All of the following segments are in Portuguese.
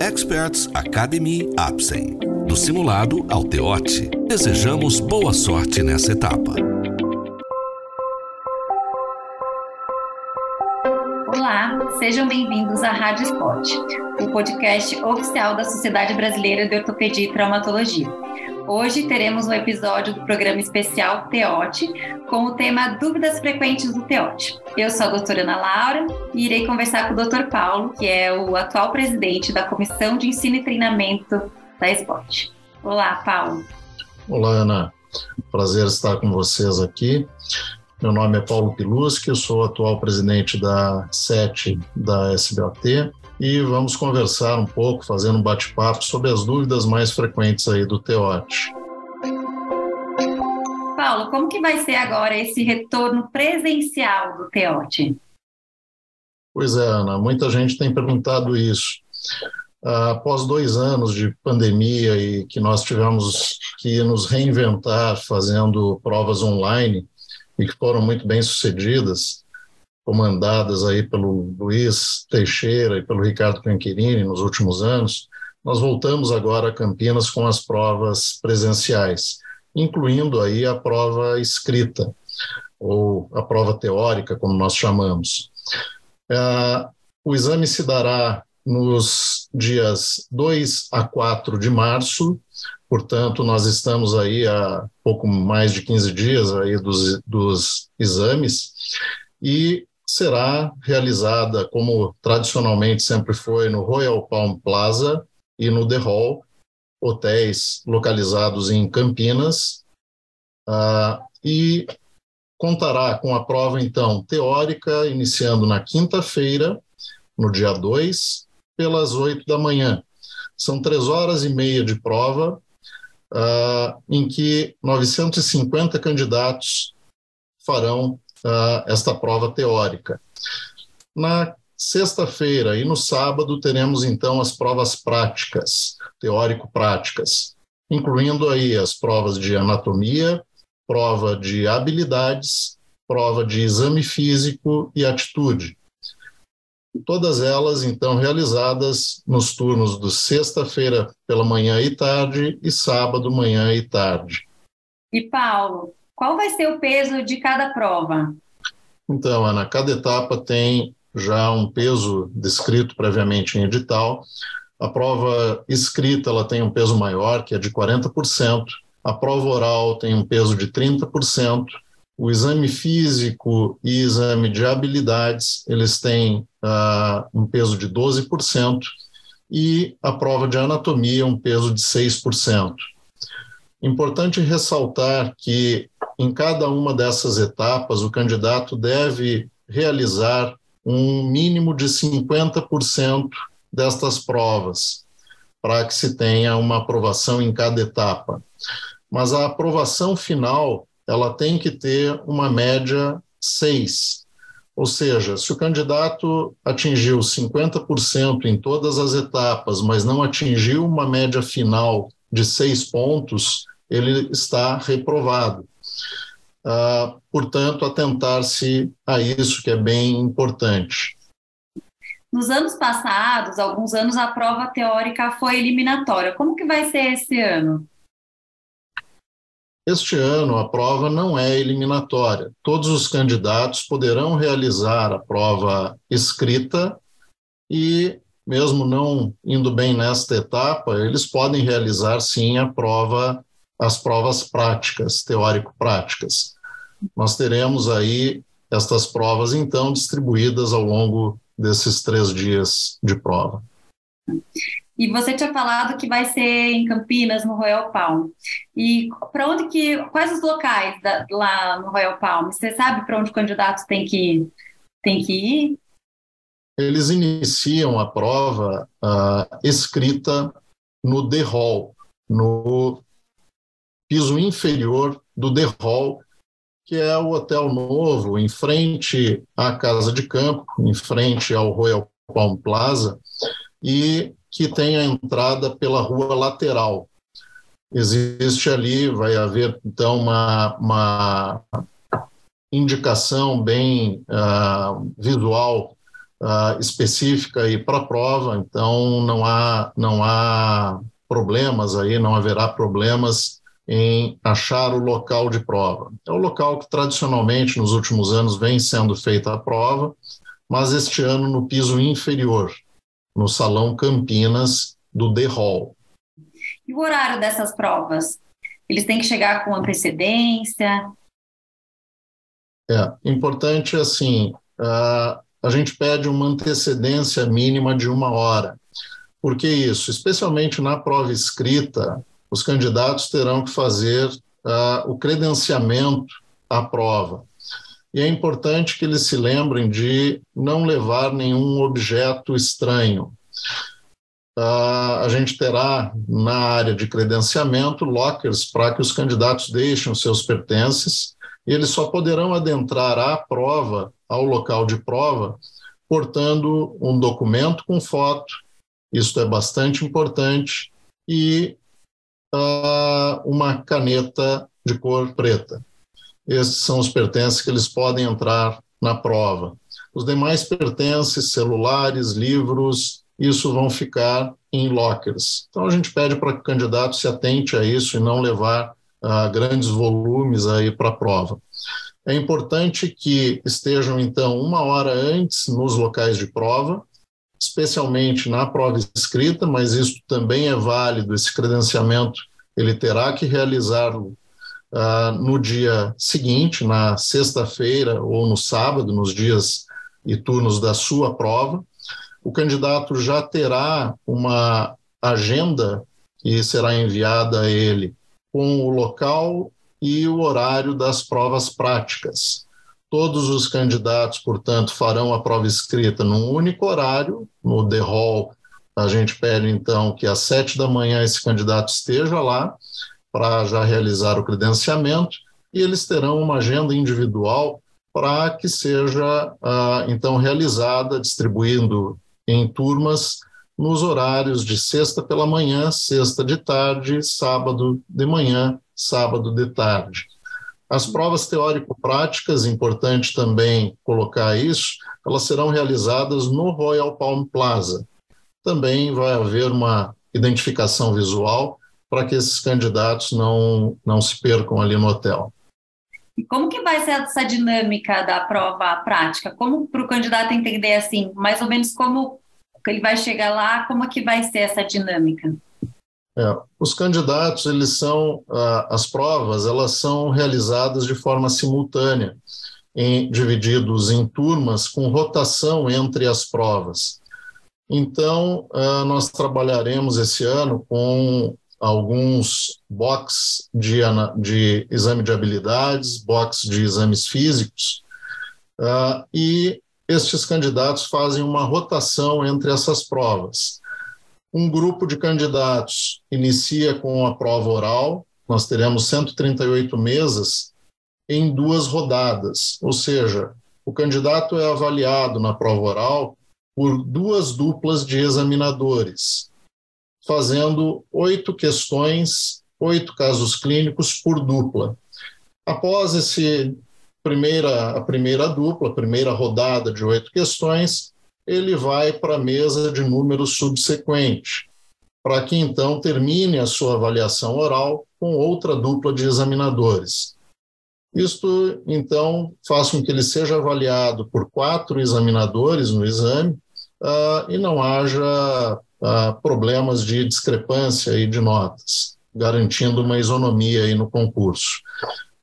Experts Academy Apsen. Do simulado ao teote, desejamos boa sorte nessa etapa. Olá, sejam bem-vindos à Rádio Spot, o podcast oficial da Sociedade Brasileira de Ortopedia e Traumatologia. Hoje teremos um episódio do programa especial Teote, com o tema Dúvidas Frequentes do Teote. Eu sou a doutora Ana Laura e irei conversar com o doutor Paulo, que é o atual presidente da Comissão de Ensino e Treinamento da Spot. Olá, Paulo. Olá, Ana. Prazer estar com vocês aqui. Meu nome é Paulo Piluschi, eu sou atual presidente da SET da SBOT e vamos conversar um pouco, fazendo um bate-papo sobre as dúvidas mais frequentes aí do Teote. Paulo, como que vai ser agora esse retorno presencial do Teote? Pois é, Ana, muita gente tem perguntado isso. Após dois anos de pandemia e que nós tivemos que nos reinventar fazendo provas online e que foram muito bem sucedidas, comandadas aí pelo Luiz Teixeira e pelo Ricardo Canquirini nos últimos anos, nós voltamos agora a Campinas com as provas presenciais, incluindo aí a prova escrita, ou a prova teórica, como nós chamamos. É, o exame se dará nos dias 2 a 4 de março, portanto, nós estamos aí há pouco mais de 15 dias aí dos, dos exames, e será realizada, como tradicionalmente sempre foi, no Royal Palm Plaza e no The Hall, hotéis localizados em Campinas, uh, e contará com a prova, então, teórica, iniciando na quinta-feira, no dia 2, pelas 8 da manhã. São três horas e meia de prova, uh, em que 950 candidatos farão uh, esta prova teórica. Na sexta-feira e no sábado teremos então as provas práticas, teórico-práticas, incluindo aí as provas de anatomia, prova de habilidades, prova de exame físico e atitude. Todas elas, então, realizadas nos turnos de sexta-feira pela manhã e tarde e sábado, manhã e tarde. E Paulo, qual vai ser o peso de cada prova? Então, Ana, cada etapa tem já um peso descrito previamente em edital. A prova escrita ela tem um peso maior, que é de 40%. A prova oral tem um peso de 30%. O exame físico e exame de habilidades, eles têm uh, um peso de 12%. E a prova de anatomia, um peso de 6%. Importante ressaltar que em cada uma dessas etapas, o candidato deve realizar um mínimo de 50% destas provas, para que se tenha uma aprovação em cada etapa. Mas a aprovação final, ela tem que ter uma média 6. Ou seja, se o candidato atingiu 50% em todas as etapas, mas não atingiu uma média final de seis pontos, ele está reprovado. Uh, portanto, atentar-se a isso que é bem importante. Nos anos passados, alguns anos, a prova teórica foi eliminatória. Como que vai ser esse ano? Este ano, a prova não é eliminatória. Todos os candidatos poderão realizar a prova escrita e, mesmo não indo bem nesta etapa, eles podem realizar sim a prova, as provas práticas, teórico-práticas nós teremos aí estas provas, então, distribuídas ao longo desses três dias de prova. E você tinha falado que vai ser em Campinas, no Royal Palm. E para onde que, quais os locais da, lá no Royal Palm? Você sabe para onde o candidato tem que, tem que ir? Eles iniciam a prova uh, escrita no The Hall, no piso inferior do The Hall, que é o Hotel Novo, em frente à Casa de Campo, em frente ao Royal Palm Plaza, e que tem a entrada pela rua lateral. Existe ali, vai haver então uma, uma indicação bem uh, visual uh, específica para a prova, então não há, não há problemas aí, não haverá problemas em achar o local de prova. É o local que tradicionalmente nos últimos anos vem sendo feita a prova, mas este ano no piso inferior, no Salão Campinas do The Hall. E o horário dessas provas? Eles têm que chegar com antecedência? É importante assim, uh, a gente pede uma antecedência mínima de uma hora. Por que isso? Especialmente na prova escrita, os candidatos terão que fazer uh, o credenciamento à prova. E é importante que eles se lembrem de não levar nenhum objeto estranho. Uh, a gente terá na área de credenciamento lockers para que os candidatos deixem os seus pertences eles só poderão adentrar à prova, ao local de prova, portando um documento com foto, isso é bastante importante, e uh, uma caneta de cor preta. Esses são os pertences que eles podem entrar na prova. Os demais pertences, celulares, livros, isso vão ficar em lockers. Então a gente pede para que o candidato se atente a isso e não levar grandes volumes aí para a prova. É importante que estejam então uma hora antes nos locais de prova, especialmente na prova escrita, mas isso também é válido, esse credenciamento ele terá que realizá-lo uh, no dia seguinte, na sexta-feira ou no sábado, nos dias e turnos da sua prova. O candidato já terá uma agenda que será enviada a ele com o local e o horário das provas práticas. Todos os candidatos, portanto, farão a prova escrita num único horário, no The Hall. A gente pede, então, que às sete da manhã esse candidato esteja lá para já realizar o credenciamento e eles terão uma agenda individual para que seja, ah, então, realizada, distribuindo em turmas nos horários de sexta pela manhã, sexta de tarde, sábado de manhã, sábado de tarde. As provas teórico-práticas, importante também colocar isso, elas serão realizadas no Royal Palm Plaza. Também vai haver uma identificação visual para que esses candidatos não, não se percam ali no hotel. E como que vai ser essa dinâmica da prova prática? Como para o candidato entender assim, mais ou menos como ele vai chegar lá, como que vai ser essa dinâmica? É, os candidatos, eles são, ah, as provas, elas são realizadas de forma simultânea, em, divididos em turmas com rotação entre as provas. Então, ah, nós trabalharemos esse ano com alguns box de, de exame de habilidades, box de exames físicos, uh, e estes candidatos fazem uma rotação entre essas provas. Um grupo de candidatos inicia com a prova oral, nós teremos 138 mesas em duas rodadas, ou seja, o candidato é avaliado na prova oral por duas duplas de examinadores, fazendo oito questões, oito casos clínicos por dupla. Após esse primeira, a primeira dupla, a primeira rodada de oito questões, ele vai para a mesa de número subsequente, para que então termine a sua avaliação oral com outra dupla de examinadores. Isto, então, faz com que ele seja avaliado por quatro examinadores no exame uh, e não haja uh, problemas de discrepância e de notas, garantindo uma isonomia aí no concurso.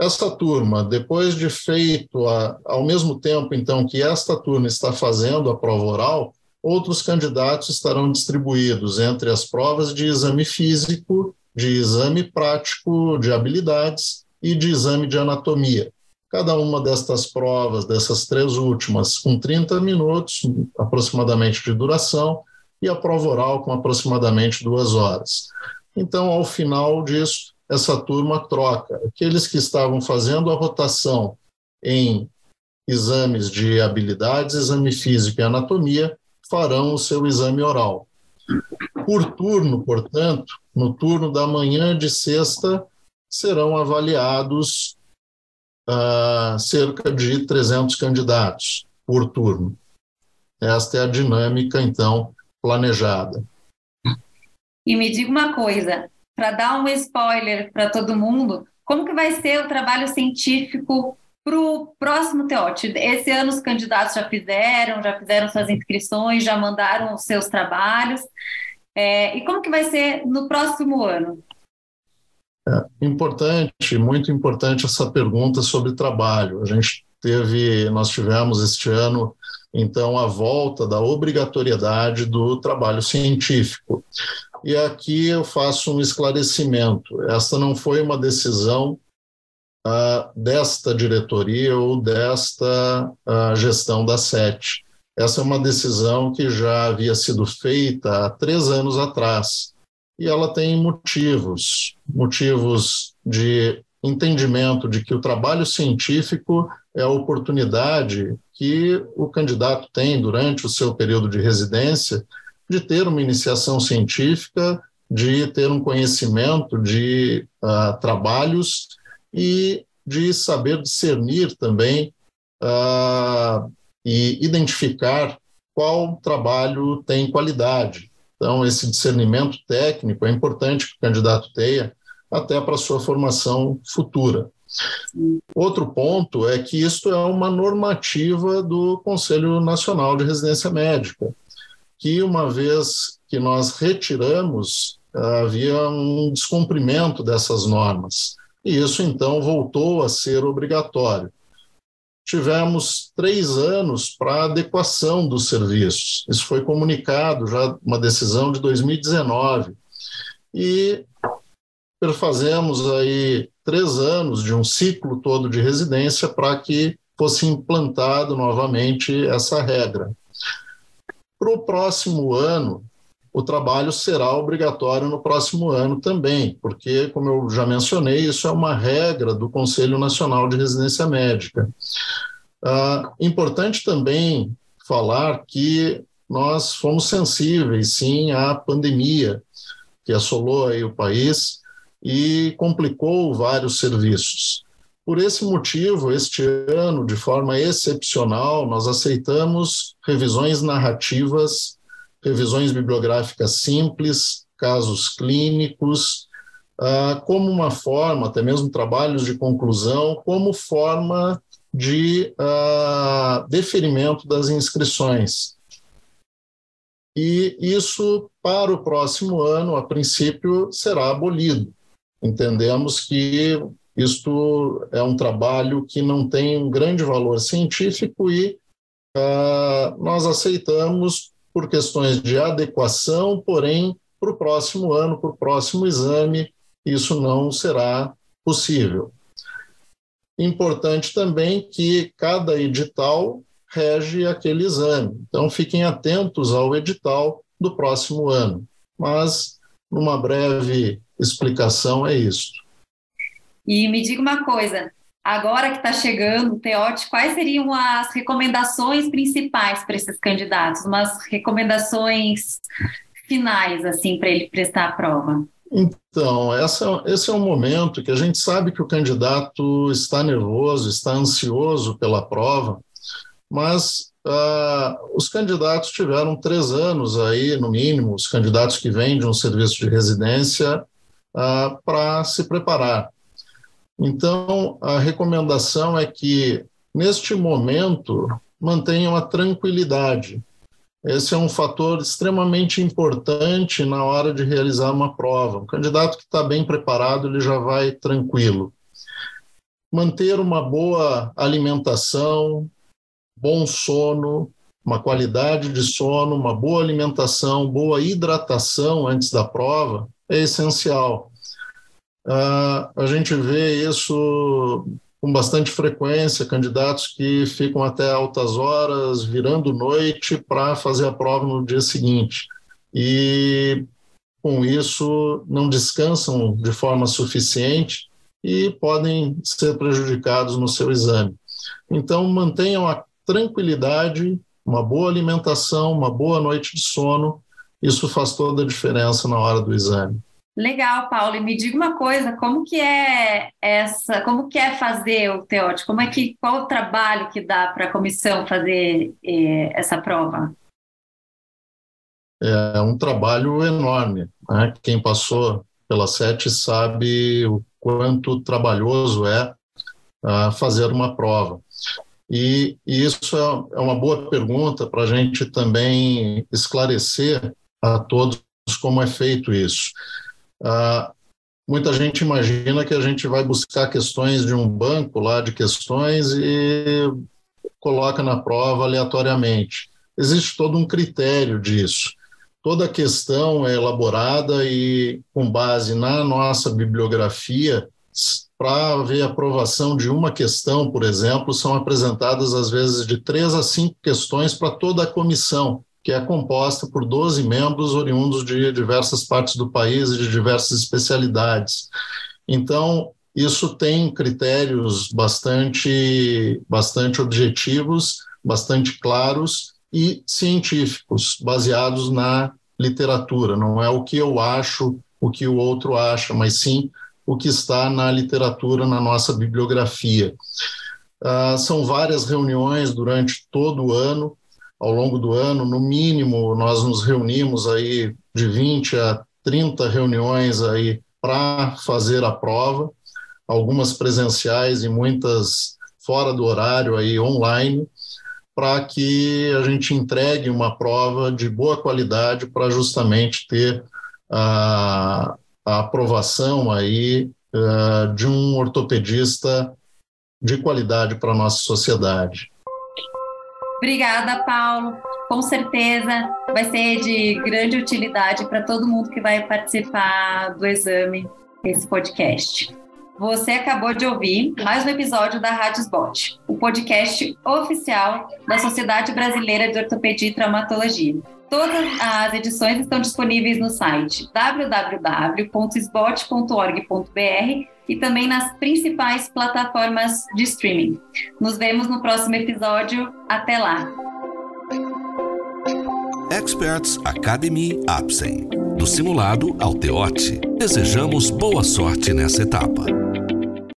Esta turma, depois de feito, a, ao mesmo tempo então que esta turma está fazendo a prova oral, outros candidatos estarão distribuídos entre as provas de exame físico, de exame prático de habilidades e de exame de anatomia. Cada uma destas provas, dessas três últimas, com 30 minutos aproximadamente de duração, e a prova oral com aproximadamente duas horas. Então, ao final disso, essa turma troca. Aqueles que estavam fazendo a rotação em exames de habilidades, exame físico e anatomia, farão o seu exame oral. Por turno, portanto, no turno da manhã de sexta, serão avaliados uh, cerca de 300 candidatos por turno. esta é a dinâmica, então, planejada. E me diga uma coisa, para dar um spoiler para todo mundo, como que vai ser o trabalho científico para o próximo TEOT? Esse ano os candidatos já fizeram, já fizeram suas inscrições, já mandaram os seus trabalhos. É, e como que vai ser no próximo ano? É importante, muito importante essa pergunta sobre trabalho. A gente teve, nós tivemos este ano, então, a volta da obrigatoriedade do trabalho científico. E aqui eu faço um esclarecimento. Esta não foi uma decisão uh, desta diretoria ou desta uh, gestão da SET. Essa é uma decisão que já havia sido feita há três anos atrás. E ela tem motivos, motivos de entendimento de que o trabalho científico é a oportunidade que o candidato tem durante o seu período de residência de ter uma iniciação científica, de ter um conhecimento de uh, trabalhos e de saber discernir também uh, e identificar qual trabalho tem qualidade. Então, esse discernimento técnico é importante que o candidato tenha até para sua formação futura. Outro ponto é que isto é uma normativa do Conselho Nacional de Residência Médica que uma vez que nós retiramos, havia um descumprimento dessas normas. E isso, então, voltou a ser obrigatório. Tivemos três anos para adequação dos serviços. Isso foi comunicado, já uma decisão de 2019. E perfazemos aí três anos de um ciclo todo de residência para que fosse implantado novamente essa regra. Para o próximo ano, o trabalho será obrigatório no próximo ano também, porque, como eu já mencionei, isso é uma regra do Conselho Nacional de Residência Médica. Ah, importante também falar que nós fomos sensíveis, sim, à pandemia que assolou aí o país e complicou vários serviços. Por esse motivo, este ano, de forma excepcional, nós aceitamos revisões narrativas, revisões bibliográficas simples, casos clínicos, ah, como uma forma, até mesmo trabalhos de conclusão, como forma de ah, deferimento das inscrições. E isso, para o próximo ano, a princípio, será abolido. Entendemos que isto é um trabalho que não tem um grande valor científico e uh, nós aceitamos por questões de adequação, porém, para o próximo ano, para o próximo exame, isso não será possível. Importante também que cada edital rege aquele exame. Então, fiquem atentos ao edital do próximo ano. Mas, numa breve explicação, é isso. E me diga uma coisa, agora que está chegando o TEOT, quais seriam as recomendações principais para esses candidatos? Umas recomendações finais, assim, para ele prestar a prova? Então, essa, esse é um momento que a gente sabe que o candidato está nervoso, está ansioso pela prova, mas uh, os candidatos tiveram três anos aí, no mínimo, os candidatos que vêm de um serviço de residência, uh, para se preparar. Então, a recomendação é que, neste momento, mantenham a tranquilidade. Esse é um fator extremamente importante na hora de realizar uma prova. O candidato que está bem preparado, ele já vai tranquilo. Manter uma boa alimentação, bom sono, uma qualidade de sono, uma boa alimentação, boa hidratação antes da prova é essencial. Uh, a gente vê isso com bastante frequência, candidatos que ficam até altas horas, virando noite para fazer a prova no dia seguinte. E com isso não descansam de forma suficiente e podem ser prejudicados no seu exame. Então, mantenham a tranquilidade, uma boa alimentação, uma boa noite de sono, isso faz toda a diferença na hora do exame. Legal, Paulo. E me diga uma coisa, como que é essa, como que é fazer o teótico? Como é que qual o trabalho que dá para a comissão fazer eh, essa prova? É um trabalho enorme. Né? Quem passou pela SET sabe o quanto trabalhoso é uh, fazer uma prova. E, e isso é, é uma boa pergunta para a gente também esclarecer a todos como é feito isso. Ah, muita gente imagina que a gente vai buscar questões de um banco lá de questões e coloca na prova aleatoriamente. Existe todo um critério disso. Toda questão é elaborada e, com base na nossa bibliografia, para haver aprovação de uma questão, por exemplo, são apresentadas às vezes de três a cinco questões para toda a comissão que é composta por 12 membros oriundos de diversas partes do país e de diversas especialidades. Então, isso tem critérios bastante, bastante objetivos, bastante claros e científicos, baseados na literatura. Não é o que eu acho, o que o outro acha, mas sim o que está na literatura, na nossa bibliografia. Uh, são várias reuniões durante todo o ano, ao longo do ano, no mínimo, nós nos reunimos aí de 20 a 30 reuniões aí para fazer a prova, algumas presenciais e muitas fora do horário aí online, para que a gente entregue uma prova de boa qualidade para justamente ter a, a aprovação aí uh, de um ortopedista de qualidade para a nossa sociedade. Obrigada, Paulo. Com certeza vai ser de grande utilidade para todo mundo que vai participar do exame desse podcast. Você acabou de ouvir mais um episódio da Rádio Spot, o podcast oficial da Sociedade Brasileira de Ortopedia e Traumatologia. Todas as edições estão disponíveis no site www.sbot.org.br e também nas principais plataformas de streaming. Nos vemos no próximo episódio. Até lá! Experts Academy Apsen. Do simulado ao teote, desejamos boa sorte nessa etapa.